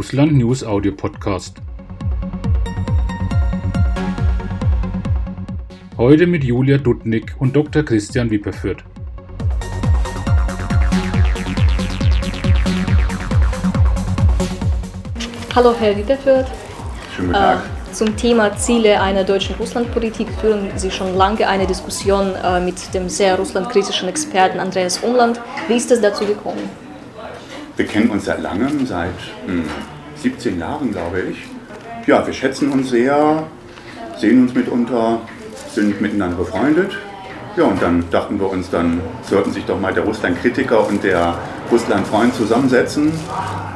Russland News Audio Podcast. Heute mit Julia Dudnik und Dr. Christian Wipperfürth. Hallo Herr Wipperfürth. Schönen guten Tag. Äh, zum Thema Ziele einer deutschen Russlandpolitik führen Sie schon lange eine Diskussion äh, mit dem sehr russlandkritischen Experten Andreas Umland. Wie ist es dazu gekommen? Wir kennen uns seit langem, seit hm, 17 Jahren, glaube ich. Ja, wir schätzen uns sehr, sehen uns mitunter, sind miteinander befreundet. Ja, und dann dachten wir uns, dann sollten sich doch mal der Russland-Kritiker und der Russland-Freund zusammensetzen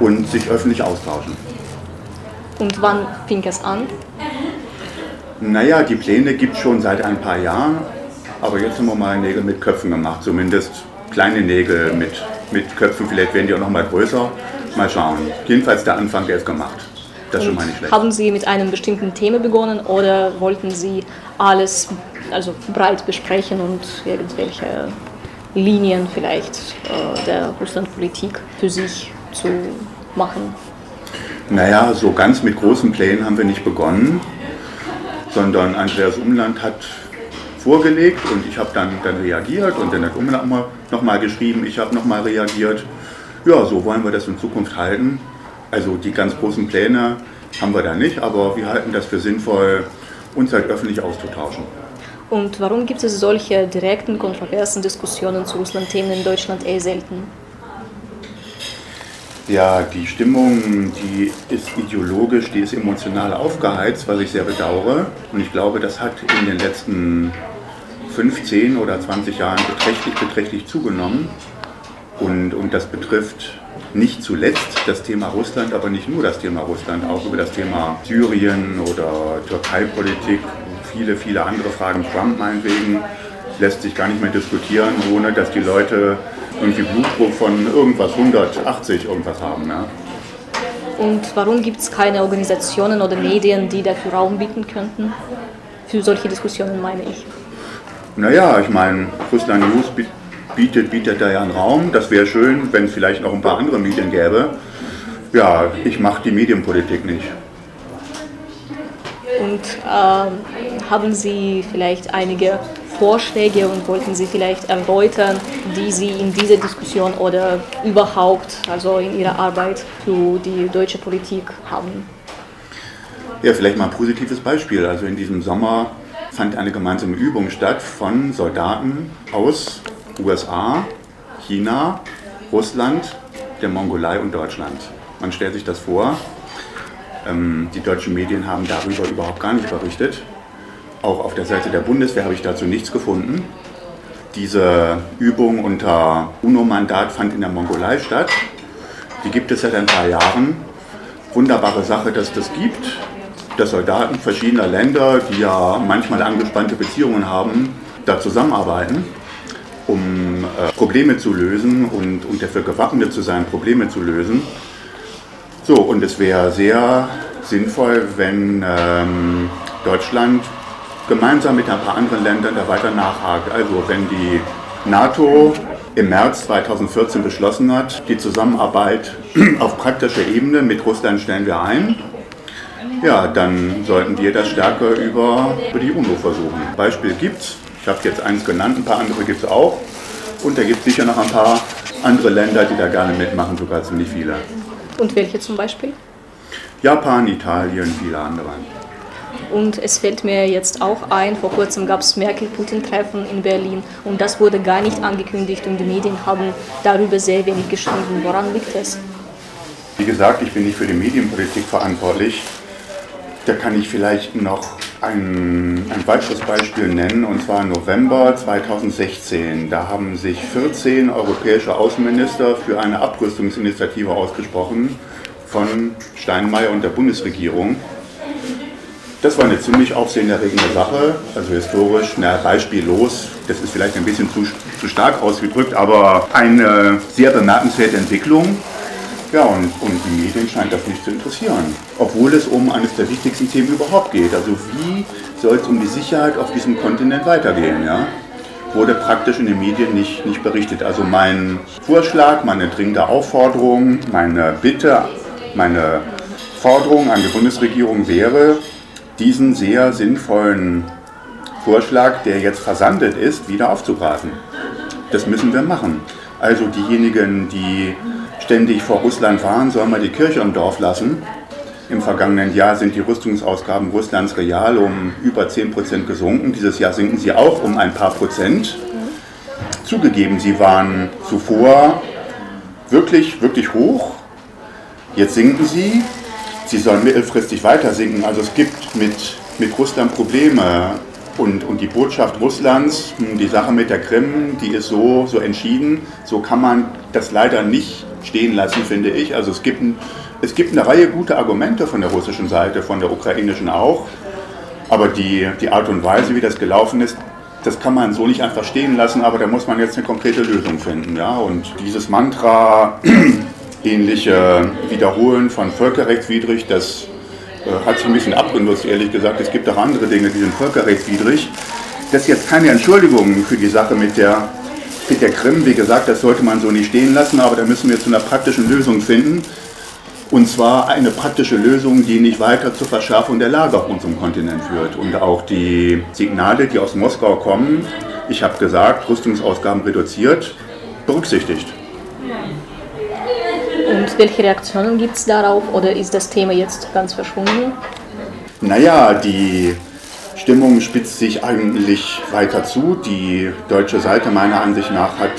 und sich öffentlich austauschen. Und wann fing es an? Naja, die Pläne gibt es schon seit ein paar Jahren, aber jetzt haben wir mal Nägel mit Köpfen gemacht, zumindest kleine Nägel mit, mit Köpfen, vielleicht werden die auch noch mal größer. Mal schauen. Jedenfalls der Anfang, der ist gemacht. Das ist schon mal nicht schlecht. Haben Sie mit einem bestimmten Thema begonnen oder wollten Sie alles also breit besprechen und irgendwelche Linien vielleicht äh, der Russlandpolitik für sich zu machen? Naja, so ganz mit großen Plänen haben wir nicht begonnen, sondern Andreas Umland hat vorgelegt und ich habe dann, dann reagiert und dann hat Umland nochmal geschrieben, ich habe nochmal reagiert. Ja, so wollen wir das in Zukunft halten. Also die ganz großen Pläne haben wir da nicht, aber wir halten das für sinnvoll, uns halt öffentlich auszutauschen. Und warum gibt es solche direkten, kontroversen Diskussionen zu Russland-Themen in Deutschland eher selten? Ja, die Stimmung, die ist ideologisch, die ist emotional aufgeheizt, was ich sehr bedauere. Und ich glaube, das hat in den letzten 15 oder 20 Jahren beträchtlich, beträchtlich zugenommen. Und, und das betrifft nicht zuletzt das Thema Russland, aber nicht nur das Thema Russland, auch über das Thema Syrien oder Türkei-Politik, viele, viele andere Fragen, Trump meinetwegen, lässt sich gar nicht mehr diskutieren, ohne dass die Leute irgendwie Blutdruck von irgendwas 180 irgendwas haben. Ja. Und warum gibt es keine Organisationen oder Medien, die dafür Raum bieten könnten? Für solche Diskussionen meine ich. Naja, ich meine, Russland News bietet, bietet da ja einen Raum. Das wäre schön, wenn es vielleicht noch ein paar andere Medien gäbe. Ja, ich mache die Medienpolitik nicht. Und äh, haben Sie vielleicht einige Vorschläge und wollten Sie vielleicht erläutern, die Sie in dieser Diskussion oder überhaupt, also in Ihrer Arbeit für die deutsche Politik haben? Ja, vielleicht mal ein positives Beispiel. Also in diesem Sommer fand eine gemeinsame Übung statt von Soldaten aus USA, China, Russland, der Mongolei und Deutschland. Man stellt sich das vor. Ähm, die deutschen Medien haben darüber überhaupt gar nicht berichtet. Auch auf der Seite der Bundeswehr habe ich dazu nichts gefunden. Diese Übung unter UNO-Mandat fand in der Mongolei statt. Die gibt es seit ein paar Jahren. Wunderbare Sache, dass das gibt, dass Soldaten verschiedener Länder, die ja manchmal angespannte Beziehungen haben, da zusammenarbeiten um äh, Probleme zu lösen und, und dafür gewappnet zu sein, Probleme zu lösen. So, und es wäre sehr sinnvoll, wenn ähm, Deutschland gemeinsam mit ein paar anderen Ländern da weiter nachhakt. Also wenn die NATO im März 2014 beschlossen hat, die Zusammenarbeit auf praktischer Ebene mit Russland stellen wir ein, ja, dann sollten wir das stärker über, über die UNO versuchen. Beispiel gibt's, ich habe jetzt eins genannt, ein paar andere gibt es auch. Und da gibt es sicher noch ein paar andere Länder, die da gerne mitmachen, sogar ziemlich viele. Und welche zum Beispiel? Japan, Italien, viele andere. Und es fällt mir jetzt auch ein, vor kurzem gab es Merkel-Putin-Treffen in Berlin und das wurde gar nicht angekündigt und die Medien haben darüber sehr wenig geschrieben. Woran liegt es? Wie gesagt, ich bin nicht für die Medienpolitik verantwortlich. Da kann ich vielleicht noch ein, ein weiteres Beispiel nennen, und zwar November 2016. Da haben sich 14 europäische Außenminister für eine Abrüstungsinitiative ausgesprochen von Steinmeier und der Bundesregierung. Das war eine ziemlich aufsehenerregende Sache, also historisch, na, beispiellos, das ist vielleicht ein bisschen zu, zu stark ausgedrückt, aber eine sehr bemerkenswerte Entwicklung. Ja, und, und die Medien scheint das nicht zu interessieren, obwohl es um eines der wichtigsten Themen überhaupt geht. Also wie soll es um die Sicherheit auf diesem Kontinent weitergehen? Ja? Wurde praktisch in den Medien nicht, nicht berichtet. Also mein Vorschlag, meine dringende Aufforderung, meine Bitte, meine Forderung an die Bundesregierung wäre, diesen sehr sinnvollen Vorschlag, der jetzt versandet ist, wieder aufzugreifen. Das müssen wir machen. Also diejenigen, die ständig vor Russland waren, sollen mal die Kirche im Dorf lassen. Im vergangenen Jahr sind die Rüstungsausgaben Russlands real um über 10% gesunken. Dieses Jahr sinken sie auch um ein paar Prozent. Zugegeben, sie waren zuvor wirklich, wirklich hoch. Jetzt sinken sie. Sie sollen mittelfristig weiter sinken. Also es gibt mit, mit Russland Probleme. Und, und die Botschaft Russlands, hm, die Sache mit der Krim, die ist so, so entschieden. So kann man das leider nicht stehen lassen, finde ich. Also es gibt, es gibt eine Reihe gute Argumente von der russischen Seite, von der ukrainischen auch. Aber die, die Art und Weise, wie das gelaufen ist, das kann man so nicht einfach stehen lassen, aber da muss man jetzt eine konkrete Lösung finden. Ja? Und dieses Mantra, ähnliche Wiederholen von völkerrechtswidrig, das äh, hat sich ein bisschen abgenutzt, ehrlich gesagt. Es gibt auch andere Dinge, die sind völkerrechtswidrig. Das ist jetzt keine Entschuldigung für die Sache mit der, mit der Krim. Wie gesagt, das sollte man so nicht stehen lassen, aber da müssen wir zu einer praktischen Lösung finden. Und zwar eine praktische Lösung, die nicht weiter zur Verschärfung der Lage auf unserem Kontinent führt. Und auch die Signale, die aus Moskau kommen, ich habe gesagt, Rüstungsausgaben reduziert, berücksichtigt. Und welche Reaktionen gibt es darauf oder ist das Thema jetzt ganz verschwunden? Naja, die Stimmung spitzt sich eigentlich weiter zu. Die deutsche Seite meiner Ansicht nach hat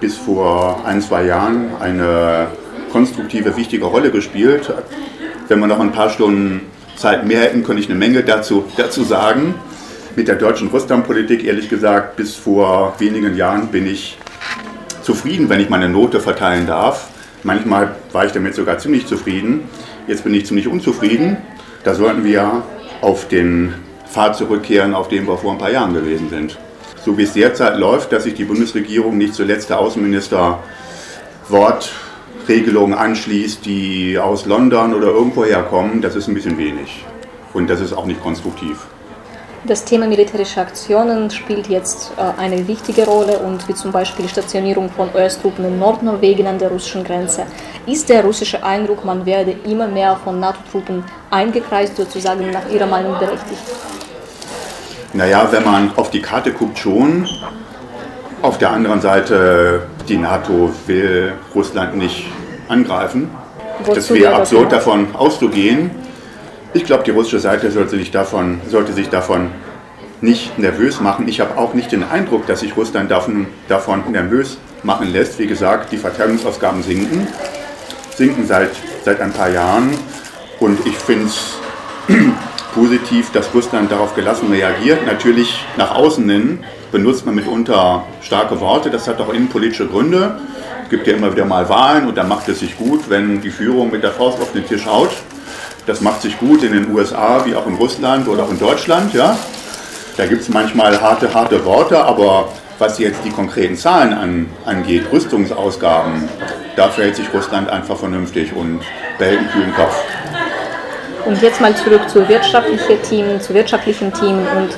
bis vor ein, zwei Jahren eine konstruktive, wichtige Rolle gespielt. Wenn wir noch ein paar Stunden Zeit mehr hätten, könnte ich eine Menge dazu, dazu sagen. Mit der deutschen Russlandpolitik, ehrlich gesagt, bis vor wenigen Jahren bin ich zufrieden, wenn ich meine Note verteilen darf. Manchmal war ich damit sogar ziemlich zufrieden. Jetzt bin ich ziemlich unzufrieden. Da sollten wir auf den Pfad zurückkehren, auf dem wir vor ein paar Jahren gewesen sind. So wie es derzeit läuft, dass sich die Bundesregierung nicht zuletzt der Außenminister Wortregelungen anschließt, die aus London oder irgendwo herkommen, das ist ein bisschen wenig. Und das ist auch nicht konstruktiv. Das Thema militärische Aktionen spielt jetzt äh, eine wichtige Rolle und wie zum Beispiel die Stationierung von US-Truppen in Nordnorwegen an der russischen Grenze. Ist der russische Eindruck, man werde immer mehr von NATO-Truppen eingekreist, sozusagen nach Ihrer Meinung berechtigt? Naja, wenn man auf die Karte guckt, schon. Auf der anderen Seite, die NATO will Russland nicht angreifen. Wozu das wäre absurd, davon auszugehen. Ich glaube, die russische Seite sollte sich, davon, sollte sich davon nicht nervös machen. Ich habe auch nicht den Eindruck, dass sich Russland davon, davon nervös machen lässt. Wie gesagt, die Verteidigungsausgaben sinken, sinken seit, seit ein paar Jahren. Und ich finde es positiv, dass Russland darauf gelassen reagiert. Natürlich nach außen hin benutzt man mitunter starke Worte. Das hat auch innenpolitische Gründe. Es gibt ja immer wieder mal Wahlen und da macht es sich gut, wenn die Führung mit der Faust auf den Tisch haut. Das macht sich gut in den USA wie auch in Russland oder auch in Deutschland. Ja? Da gibt es manchmal harte, harte Worte, aber was jetzt die konkreten Zahlen an, angeht, Rüstungsausgaben, da verhält sich Russland einfach vernünftig und behält einen kühlen Kopf. Und jetzt mal zurück zu wirtschaftlichen Themen, zu wirtschaftlichen Themen und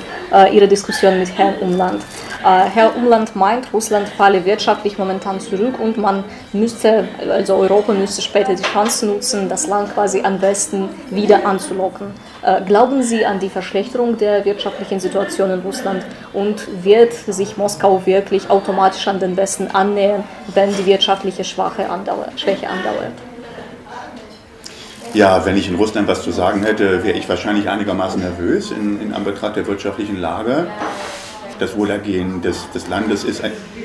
Ihre Diskussion mit Herrn Umland. Äh, Herr Umland meint, Russland falle wirtschaftlich momentan zurück und man müsste, also Europa müsste später die Chance nutzen, das Land quasi am Westen wieder anzulocken. Äh, glauben Sie an die Verschlechterung der wirtschaftlichen Situation in Russland und wird sich Moskau wirklich automatisch an den Westen annähern, wenn die wirtschaftliche Schwache andauert, Schwäche andauert? Ja, wenn ich in Russland was zu sagen hätte, wäre ich wahrscheinlich einigermaßen nervös in, in Anbetracht der wirtschaftlichen Lage das Wohlergehen des, des Landes ist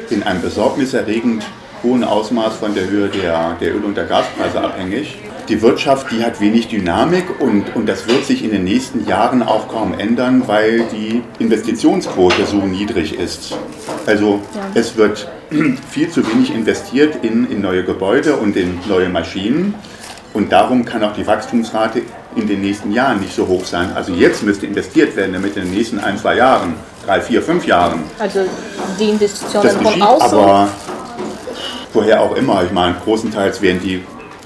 in einem besorgniserregend hohen Ausmaß von der Höhe der, der Öl- und der Gaspreise abhängig. Die Wirtschaft, die hat wenig Dynamik und, und das wird sich in den nächsten Jahren auch kaum ändern, weil die Investitionsquote so niedrig ist. Also ja. es wird viel zu wenig investiert in, in neue Gebäude und in neue Maschinen. Und darum kann auch die Wachstumsrate in den nächsten Jahren nicht so hoch sein. Also jetzt müsste investiert werden, damit in den nächsten ein, zwei Jahren, drei, vier, fünf Jahren. Also die Investitionen von außen. Aber woher auch immer, ich meine, großenteils werden die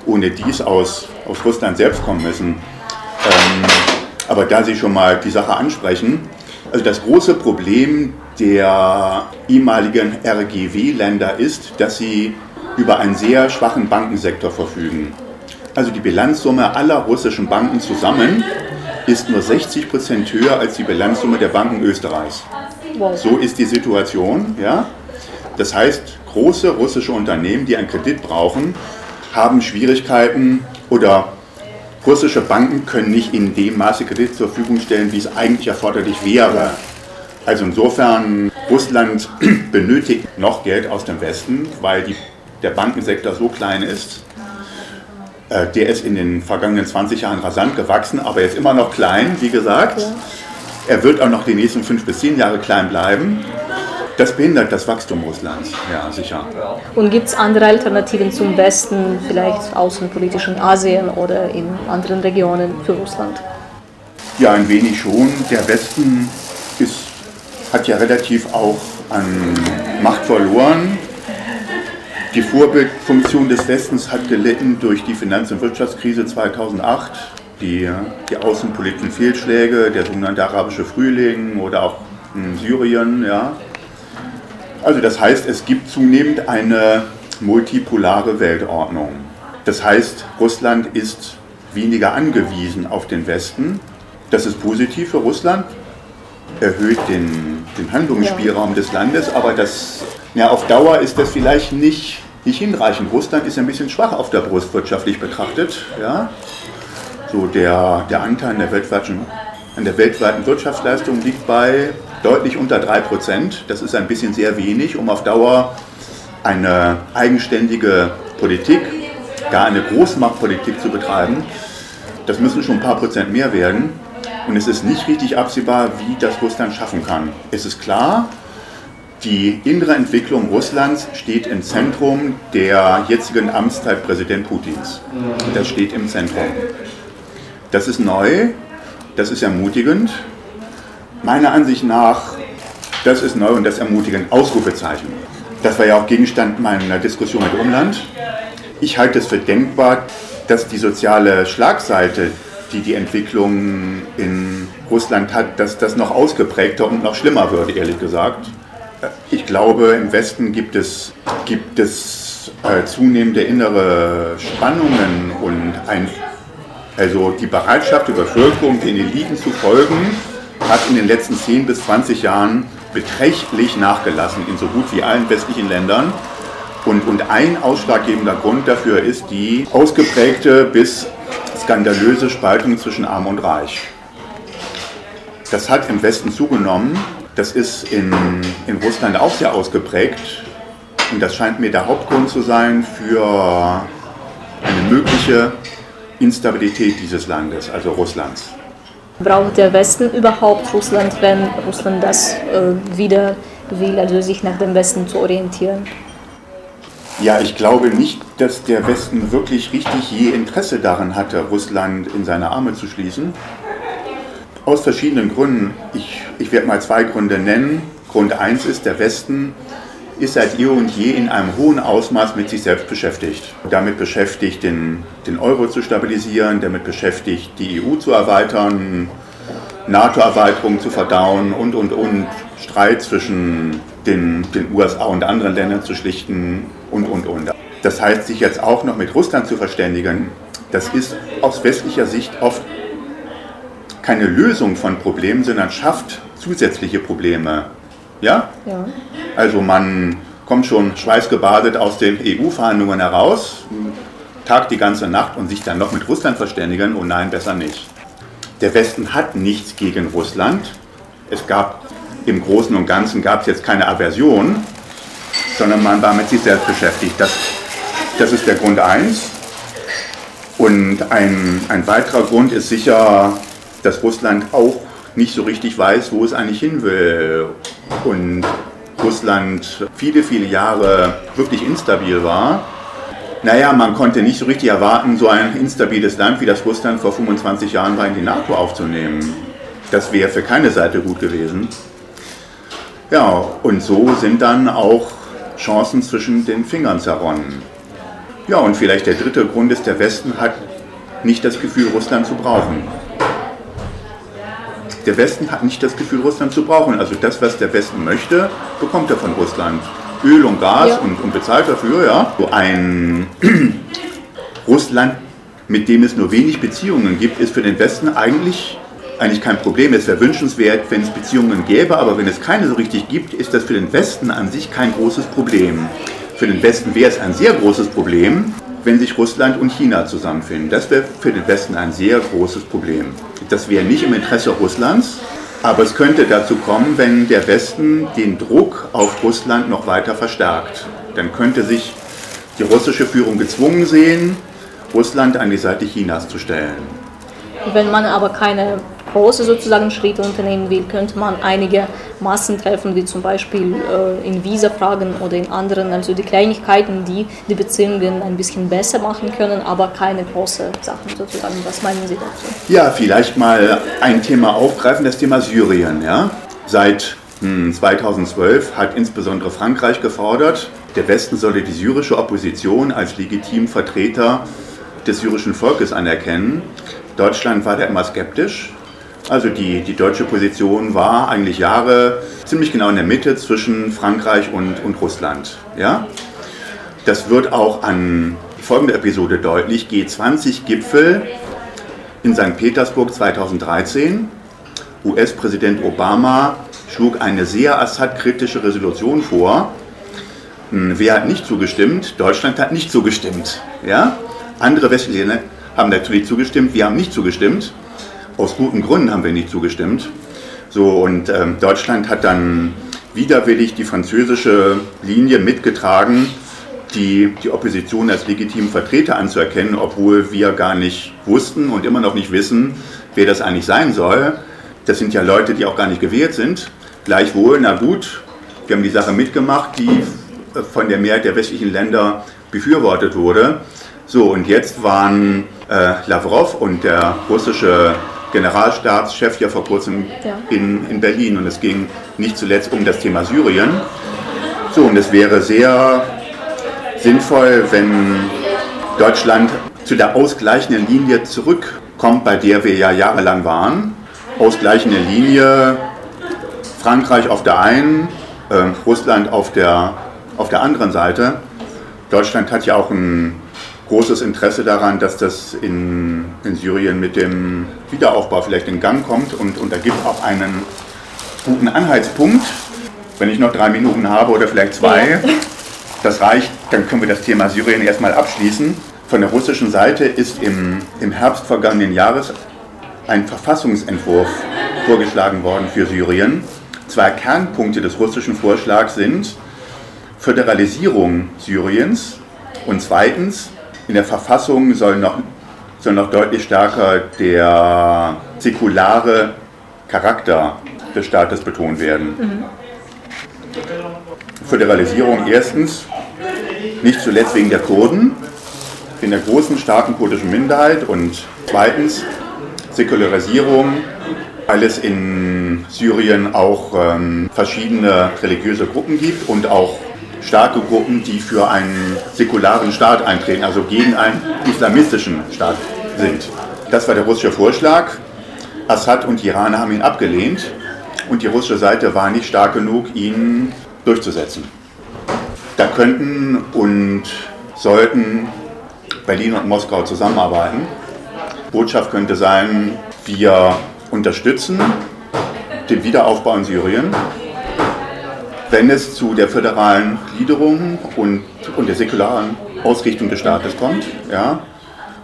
ohne dies aus, aus Russland selbst kommen müssen. Ähm, aber da Sie schon mal die Sache ansprechen, also das große Problem der ehemaligen RGW-Länder ist, dass sie über einen sehr schwachen Bankensektor verfügen. Also die Bilanzsumme aller russischen Banken zusammen ist nur 60 Prozent höher als die Bilanzsumme der Banken Österreichs. Wow. So ist die Situation. Ja? Das heißt, große russische Unternehmen, die einen Kredit brauchen, haben Schwierigkeiten oder russische Banken können nicht in dem Maße Kredit zur Verfügung stellen, wie es eigentlich erforderlich wäre. Also insofern, Russland benötigt noch Geld aus dem Westen, weil die, der Bankensektor so klein ist. Äh, der ist in den vergangenen 20 Jahren rasant gewachsen, aber er ist immer noch klein, wie gesagt. Er wird auch noch die nächsten fünf bis zehn Jahre klein bleiben. Das behindert das Wachstum Russlands, ja, sicher. Und gibt es andere Alternativen zum Westen, vielleicht außenpolitisch in Asien oder in anderen Regionen für Russland? Ja, ein wenig schon. Der Westen ist, hat ja relativ auch an Macht verloren. Die Vorbildfunktion des Westens hat gelitten durch die Finanz- und Wirtschaftskrise 2008, die, die außenpolitischen Fehlschläge, der sogenannte arabische Frühling oder auch in Syrien. Ja. Also das heißt, es gibt zunehmend eine multipolare Weltordnung. Das heißt, Russland ist weniger angewiesen auf den Westen. Das ist positiv für Russland, erhöht den, den Handlungsspielraum ja. des Landes, aber das, ja, auf Dauer ist das vielleicht nicht, nicht hinreichend. Russland ist ein bisschen schwach auf der Brust wirtschaftlich betrachtet. Ja? So der, der Anteil an der, weltweiten, an der weltweiten Wirtschaftsleistung liegt bei deutlich unter 3%. Das ist ein bisschen sehr wenig, um auf Dauer eine eigenständige Politik, gar eine Großmachtpolitik zu betreiben. Das müssen schon ein paar Prozent mehr werden. Und es ist nicht richtig absehbar, wie das Russland schaffen kann. Es ist klar, die innere Entwicklung Russlands steht im Zentrum der jetzigen Amtszeit Präsident Putins. Das steht im Zentrum. Das ist neu, das ist ermutigend meiner Ansicht nach, das ist neu und das ermutigend, Ausrufezeichen. Das war ja auch Gegenstand meiner Diskussion mit Umland. Ich halte es für denkbar, dass die soziale Schlagseite, die die Entwicklung in Russland hat, dass das noch ausgeprägter und noch schlimmer wird, ehrlich gesagt. Ich glaube, im Westen gibt es, gibt es äh, zunehmende innere Spannungen und ein, also die Bereitschaft der Bevölkerung, den Eliten zu folgen, hat in den letzten 10 bis 20 Jahren beträchtlich nachgelassen in so gut wie allen westlichen Ländern. Und, und ein ausschlaggebender Grund dafür ist die ausgeprägte bis skandalöse Spaltung zwischen Arm und Reich. Das hat im Westen zugenommen. Das ist in, in Russland auch sehr ausgeprägt. Und das scheint mir der Hauptgrund zu sein für eine mögliche Instabilität dieses Landes, also Russlands. Braucht der Westen überhaupt Russland, wenn Russland das äh, wieder will, also sich nach dem Westen zu orientieren? Ja, ich glaube nicht, dass der Westen wirklich richtig je Interesse daran hatte, Russland in seine Arme zu schließen. Aus verschiedenen Gründen. Ich, ich werde mal zwei Gründe nennen. Grund eins ist, der Westen ist seit eh und je in einem hohen Ausmaß mit sich selbst beschäftigt. Damit beschäftigt, den, den Euro zu stabilisieren, damit beschäftigt, die EU zu erweitern, NATO-Erweiterung zu verdauen und, und, und, Streit zwischen den, den USA und anderen Ländern zu schlichten und, und, und. Das heißt, sich jetzt auch noch mit Russland zu verständigen, das ist aus westlicher Sicht oft keine Lösung von Problemen, sondern schafft zusätzliche Probleme. Ja? ja? Also man kommt schon schweißgebadet aus den EU-Verhandlungen heraus, tagt die ganze Nacht und sich dann noch mit Russland verständigen. Oh nein, besser nicht. Der Westen hat nichts gegen Russland. Es gab im Großen und Ganzen gab es jetzt keine Aversion, sondern man war mit sich selbst beschäftigt. Das, das ist der Grund eins. Und ein, ein weiterer Grund ist sicher, dass Russland auch nicht so richtig weiß, wo es eigentlich hin will. Und Russland viele, viele Jahre wirklich instabil war. Naja, man konnte nicht so richtig erwarten, so ein instabiles Land wie das Russland vor 25 Jahren war in die NATO aufzunehmen. Das wäre für keine Seite gut gewesen. Ja, und so sind dann auch Chancen zwischen den Fingern zerronnen. Ja, und vielleicht der dritte Grund ist, der Westen hat nicht das Gefühl, Russland zu brauchen. Der Westen hat nicht das Gefühl, Russland zu brauchen. Also das, was der Westen möchte, bekommt er von Russland. Öl und Gas ja. und, und bezahlt dafür. Ja. So ein Russland mit dem es nur wenig Beziehungen gibt, ist für den Westen eigentlich, eigentlich kein Problem. Es wäre wünschenswert, wenn es Beziehungen gäbe, aber wenn es keine so richtig gibt, ist das für den Westen an sich kein großes Problem. Für den Westen wäre es ein sehr großes Problem, wenn sich Russland und China zusammenfinden. Das wäre für den Westen ein sehr großes Problem. Das wäre nicht im Interesse Russlands, aber es könnte dazu kommen, wenn der Westen den Druck auf Russland noch weiter verstärkt. Dann könnte sich die russische Führung gezwungen sehen, Russland an die Seite Chinas zu stellen. Wenn man aber keine große sozusagen Schritte unternehmen will, könnte man einige Massen treffen, wie zum Beispiel äh, in Visa-Fragen oder in anderen, also die Kleinigkeiten, die die Beziehungen ein bisschen besser machen können, aber keine großen Sachen sozusagen. Was meinen Sie dazu? Ja, vielleicht mal ein Thema aufgreifen, das Thema Syrien. Ja? Seit 2012 hm, hat insbesondere Frankreich gefordert, der Westen solle die syrische Opposition als legitimen Vertreter des syrischen Volkes anerkennen. Deutschland war da immer skeptisch. Also die, die deutsche Position war eigentlich Jahre ziemlich genau in der Mitte zwischen Frankreich und, und Russland. Ja? Das wird auch an folgender Episode deutlich. G20-Gipfel in St. Petersburg 2013. US-Präsident Obama schlug eine sehr Assad-kritische Resolution vor. Hm, wer hat nicht zugestimmt? Deutschland hat nicht zugestimmt. Ja? Andere westliche Länder haben natürlich zugestimmt, wir haben nicht zugestimmt. Aus guten Gründen haben wir nicht zugestimmt. So, und ähm, Deutschland hat dann widerwillig die französische Linie mitgetragen, die, die Opposition als legitimen Vertreter anzuerkennen, obwohl wir gar nicht wussten und immer noch nicht wissen, wer das eigentlich sein soll. Das sind ja Leute, die auch gar nicht gewählt sind. Gleichwohl, na gut, wir haben die Sache mitgemacht, die von der Mehrheit der westlichen Länder befürwortet wurde. So, und jetzt waren äh, Lavrov und der russische Generalstabschef ja vor kurzem ja. In, in Berlin und es ging nicht zuletzt um das Thema Syrien. So, und es wäre sehr sinnvoll, wenn Deutschland zu der ausgleichenden Linie zurückkommt, bei der wir ja jahrelang waren. Ausgleichende Linie, Frankreich auf der einen, äh, Russland auf der, auf der anderen Seite. Deutschland hat ja auch ein großes Interesse daran, dass das in, in Syrien mit dem Wiederaufbau vielleicht in Gang kommt. Und, und da gibt es auch einen guten Anhaltspunkt. Wenn ich noch drei Minuten habe oder vielleicht zwei, das reicht, dann können wir das Thema Syrien erstmal abschließen. Von der russischen Seite ist im, im Herbst vergangenen Jahres ein Verfassungsentwurf vorgeschlagen worden für Syrien. Zwei Kernpunkte des russischen Vorschlags sind Föderalisierung Syriens und zweitens in der Verfassung soll noch, soll noch deutlich stärker der säkulare Charakter des Staates betont werden. Mhm. Föderalisierung erstens, nicht zuletzt wegen der Kurden, in der großen, starken kurdischen Minderheit und zweitens Säkularisierung, weil es in Syrien auch ähm, verschiedene religiöse Gruppen gibt und auch starke Gruppen, die für einen säkularen Staat eintreten, also gegen einen islamistischen Staat sind. Das war der russische Vorschlag. Assad und Iraner haben ihn abgelehnt und die russische Seite war nicht stark genug, ihn durchzusetzen. Da könnten und sollten Berlin und Moskau zusammenarbeiten. Botschaft könnte sein, wir unterstützen den Wiederaufbau in Syrien wenn es zu der föderalen Gliederung und, und der säkularen Ausrichtung des Staates kommt. Ja?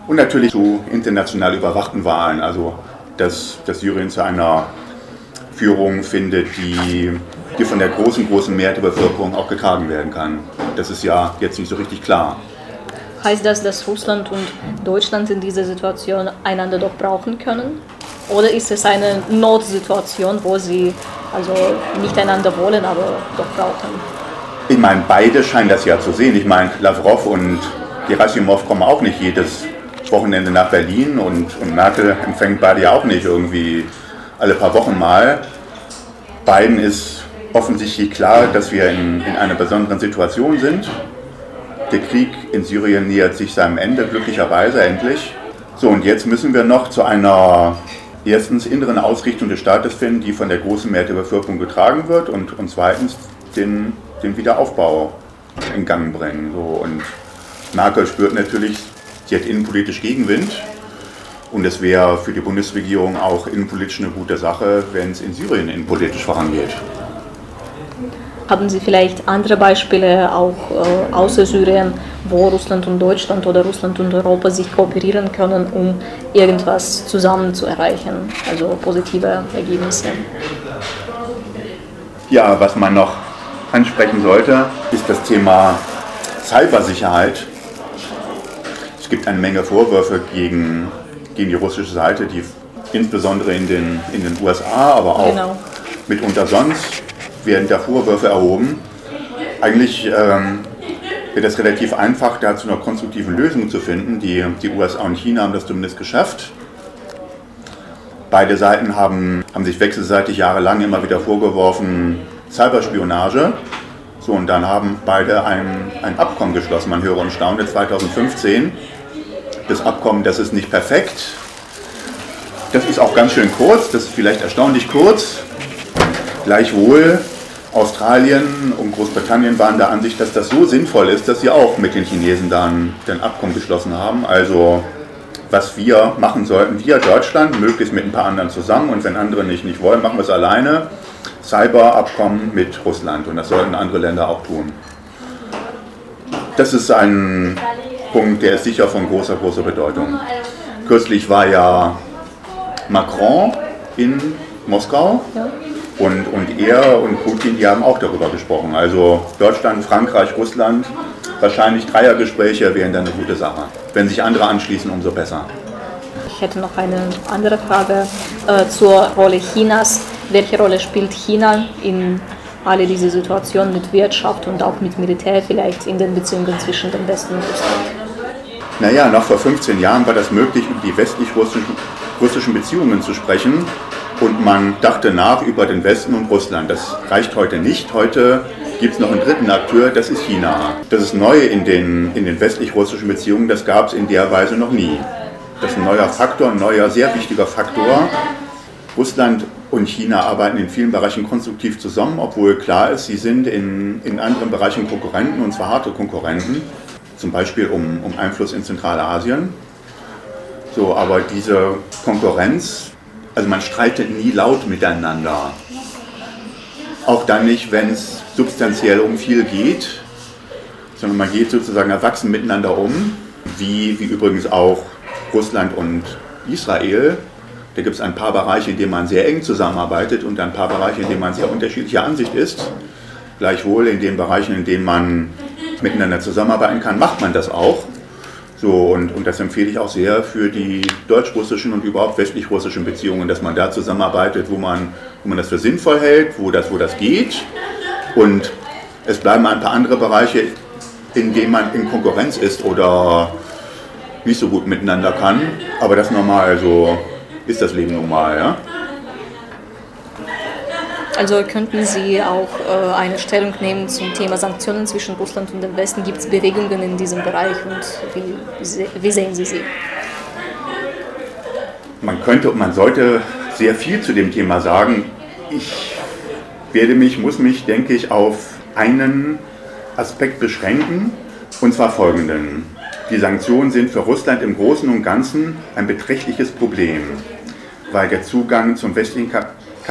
Und natürlich zu international überwachten Wahlen, also dass, dass Syrien zu einer Führung findet, die, die von der großen, großen Mehrheit der Bevölkerung auch getragen werden kann. Das ist ja jetzt nicht so richtig klar. Heißt das, dass Russland und Deutschland in dieser Situation einander doch brauchen können? Oder ist es eine Notsituation, wo sie also nicht einander wollen, aber doch brauchen? Ich meine, beide scheinen das ja zu sehen. Ich meine, Lavrov und Gerasimov kommen auch nicht jedes Wochenende nach Berlin und, und Merkel empfängt beide ja auch nicht irgendwie alle paar Wochen mal. Beiden ist offensichtlich klar, dass wir in, in einer besonderen Situation sind. Der Krieg in Syrien nähert sich seinem Ende, glücklicherweise endlich. So, und jetzt müssen wir noch zu einer erstens inneren Ausrichtung des Staates finden, die von der großen Mehrheit der Bevölkerung getragen wird und, und zweitens den, den Wiederaufbau in Gang bringen. So, und Merkel spürt natürlich Sie hat innenpolitisch Gegenwind. Und es wäre für die Bundesregierung auch innenpolitisch eine gute Sache, wenn es in Syrien innenpolitisch vorangeht. Haben Sie vielleicht andere Beispiele auch äh, außer Syrien, wo Russland und Deutschland oder Russland und Europa sich kooperieren können, um irgendwas zusammen zu erreichen, also positive Ergebnisse? Ja, was man noch ansprechen sollte, ist das Thema Cybersicherheit. Es gibt eine Menge Vorwürfe gegen, gegen die russische Seite, die insbesondere in den, in den USA, aber auch genau. mitunter sonst werden da Vorwürfe erhoben. Eigentlich ähm, wird es relativ einfach, da zu einer konstruktiven Lösung zu finden. Die, die USA und China haben das zumindest geschafft. Beide Seiten haben, haben sich wechselseitig jahrelang immer wieder vorgeworfen, Cyberspionage. So, und dann haben beide ein, ein Abkommen geschlossen. Man höre und staune 2015. Das Abkommen, das ist nicht perfekt. Das ist auch ganz schön kurz, das ist vielleicht erstaunlich kurz. Gleichwohl, Australien und Großbritannien waren der Ansicht, dass das so sinnvoll ist, dass sie auch mit den Chinesen dann ein Abkommen geschlossen haben. Also was wir machen sollten, wir Deutschland, möglichst mit ein paar anderen zusammen und wenn andere nicht, nicht wollen, machen wir es alleine. Cyberabkommen mit Russland und das sollten andere Länder auch tun. Das ist ein Punkt, der ist sicher von großer, großer Bedeutung. Kürzlich war ja Macron in Moskau und, und er und Putin, die haben auch darüber gesprochen. Also Deutschland, Frankreich, Russland, wahrscheinlich Dreiergespräche wären dann eine gute Sache. Wenn sich andere anschließen, umso besser. Ich hätte noch eine andere Frage äh, zur Rolle Chinas. Welche Rolle spielt China in alle diese Situationen mit Wirtschaft und auch mit Militär vielleicht in den Beziehungen zwischen dem Westen und Russland? Naja, noch vor 15 Jahren war das möglich, über die westlich-russischen Beziehungen zu sprechen und man dachte nach über den Westen und Russland. Das reicht heute nicht. Heute gibt es noch einen dritten Akteur, das ist China. Das ist neu in den, in den westlich-russischen Beziehungen, das gab es in der Weise noch nie. Das ist ein neuer Faktor, ein neuer, sehr wichtiger Faktor. Russland und China arbeiten in vielen Bereichen konstruktiv zusammen, obwohl klar ist, sie sind in, in anderen Bereichen Konkurrenten, und zwar harte Konkurrenten, zum Beispiel um, um Einfluss in Zentralasien. So, aber diese Konkurrenz also man streitet nie laut miteinander. Auch dann nicht, wenn es substanziell um viel geht, sondern man geht sozusagen erwachsen miteinander um, wie, wie übrigens auch Russland und Israel. Da gibt es ein paar Bereiche, in denen man sehr eng zusammenarbeitet und ein paar Bereiche, in denen man sehr unterschiedlicher Ansicht ist. Gleichwohl in den Bereichen, in denen man miteinander zusammenarbeiten kann, macht man das auch. So, und, und das empfehle ich auch sehr für die deutsch-russischen und überhaupt westlich-russischen Beziehungen, dass man da zusammenarbeitet, wo man, wo man das für sinnvoll hält, wo das, wo das geht. Und es bleiben ein paar andere Bereiche, in denen man in Konkurrenz ist oder nicht so gut miteinander kann. Aber das normal, so ist das Leben normal. Ja? Also könnten Sie auch äh, eine Stellung nehmen zum Thema Sanktionen zwischen Russland und dem Westen? Gibt es Bewegungen in diesem Bereich und wie, wie sehen Sie sie? Man könnte und man sollte sehr viel zu dem Thema sagen. Ich werde mich, muss mich, denke ich, auf einen Aspekt beschränken, und zwar folgenden. Die Sanktionen sind für Russland im Großen und Ganzen ein beträchtliches Problem, weil der Zugang zum westlichen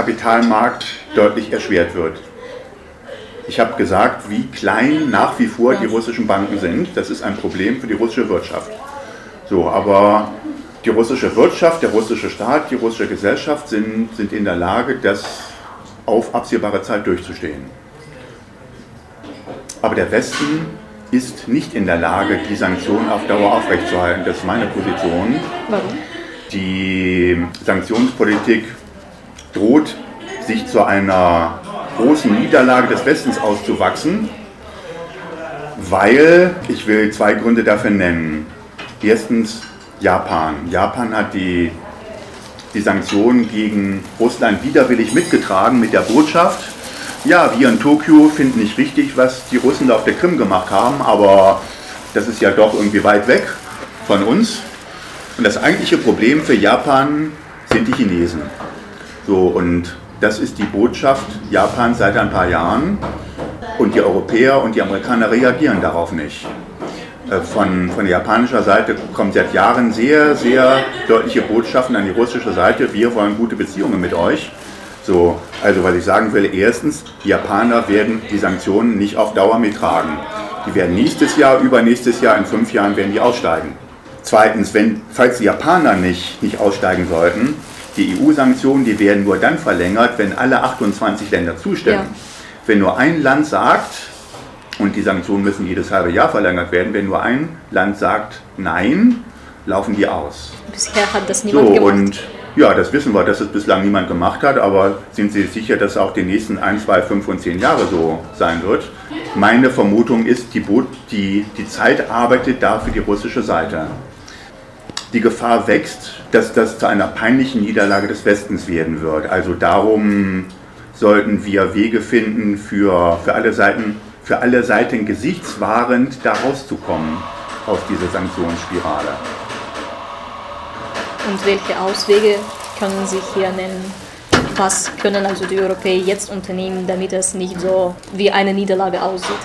Kapitalmarkt deutlich erschwert wird. Ich habe gesagt, wie klein nach wie vor die russischen Banken sind. Das ist ein Problem für die russische Wirtschaft. So, aber die russische Wirtschaft, der russische Staat, die russische Gesellschaft sind, sind in der Lage, das auf absehbare Zeit durchzustehen. Aber der Westen ist nicht in der Lage, die Sanktionen auf Dauer aufrechtzuerhalten. Das ist meine Position. Warum? Die Sanktionspolitik droht sich zu einer großen Niederlage des Westens auszuwachsen, weil, ich will zwei Gründe dafür nennen. Erstens Japan. Japan hat die, die Sanktionen gegen Russland widerwillig mitgetragen mit der Botschaft, ja, wir in Tokio finden nicht richtig, was die Russen da auf der Krim gemacht haben, aber das ist ja doch irgendwie weit weg von uns. Und das eigentliche Problem für Japan sind die Chinesen. So, und das ist die Botschaft Japans seit ein paar Jahren. Und die Europäer und die Amerikaner reagieren darauf nicht. Äh, von, von japanischer Seite kommen seit Jahren sehr, sehr deutliche Botschaften an die russische Seite. Wir wollen gute Beziehungen mit euch. So, also was ich sagen will, erstens, die Japaner werden die Sanktionen nicht auf Dauer mittragen. Die werden nächstes Jahr, übernächstes Jahr, in fünf Jahren werden die aussteigen. Zweitens, wenn, falls die Japaner nicht, nicht aussteigen sollten, die EU-Sanktionen, die werden nur dann verlängert, wenn alle 28 Länder zustimmen. Ja. Wenn nur ein Land sagt, und die Sanktionen müssen jedes halbe Jahr verlängert werden, wenn nur ein Land sagt Nein, laufen die aus. Bisher hat das niemand so, gemacht. Und ja, das wissen wir, dass es bislang niemand gemacht hat, aber sind Sie sicher, dass auch die nächsten 1, 2, 5 und 10 Jahre so sein wird? Meine Vermutung ist, die, die, die Zeit arbeitet da für die russische Seite. Die Gefahr wächst, dass das zu einer peinlichen Niederlage des Westens werden wird. Also darum sollten wir Wege finden, für, für, alle, Seiten, für alle Seiten gesichtswahrend da rauszukommen aus dieser Sanktionsspirale. Und welche Auswege können Sie hier nennen? Was können also die Europäer jetzt unternehmen, damit es nicht so wie eine Niederlage aussieht?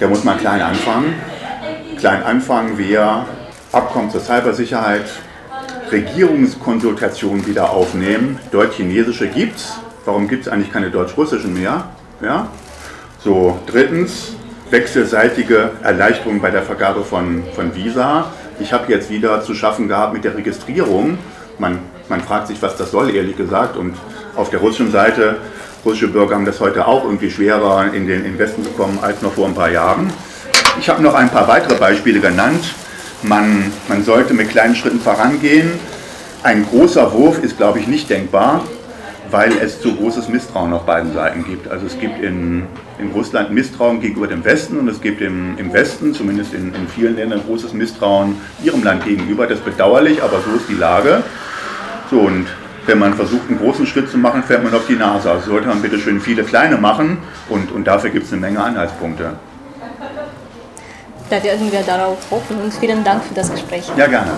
Da muss man klein anfangen. Klein anfangen wäre Abkommen zur Cybersicherheit, Regierungskonsultationen wieder aufnehmen. Deutsch-chinesische gibt es. Warum gibt es eigentlich keine deutsch-russischen mehr? Ja? So, drittens, wechselseitige Erleichterung bei der Vergabe von, von Visa. Ich habe jetzt wieder zu schaffen gehabt mit der Registrierung. Man, man fragt sich, was das soll, ehrlich gesagt. Und auf der russischen Seite, russische Bürger haben das heute auch irgendwie schwerer, in den, in den Westen zu kommen, als noch vor ein paar Jahren. Ich habe noch ein paar weitere Beispiele genannt. Man, man sollte mit kleinen Schritten vorangehen. Ein großer Wurf ist, glaube ich, nicht denkbar weil es zu großes Misstrauen auf beiden Seiten gibt. Also es gibt in, in Russland Misstrauen gegenüber dem Westen und es gibt im, im Westen, zumindest in, in vielen Ländern, großes Misstrauen ihrem Land gegenüber. Das ist bedauerlich, aber so ist die Lage. So, und wenn man versucht, einen großen Schritt zu machen, fährt man auf die Nase. Also sollte man bitte schön viele kleine machen und, und dafür gibt es eine Menge Anhaltspunkte. Da werden wir darauf hoffen und vielen Dank für das Gespräch. Ja, gerne.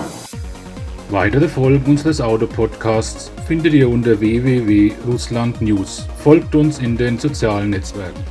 Weitere Folgen unseres Audio-Podcasts findet ihr unter www.russlandnews. Folgt uns in den sozialen Netzwerken.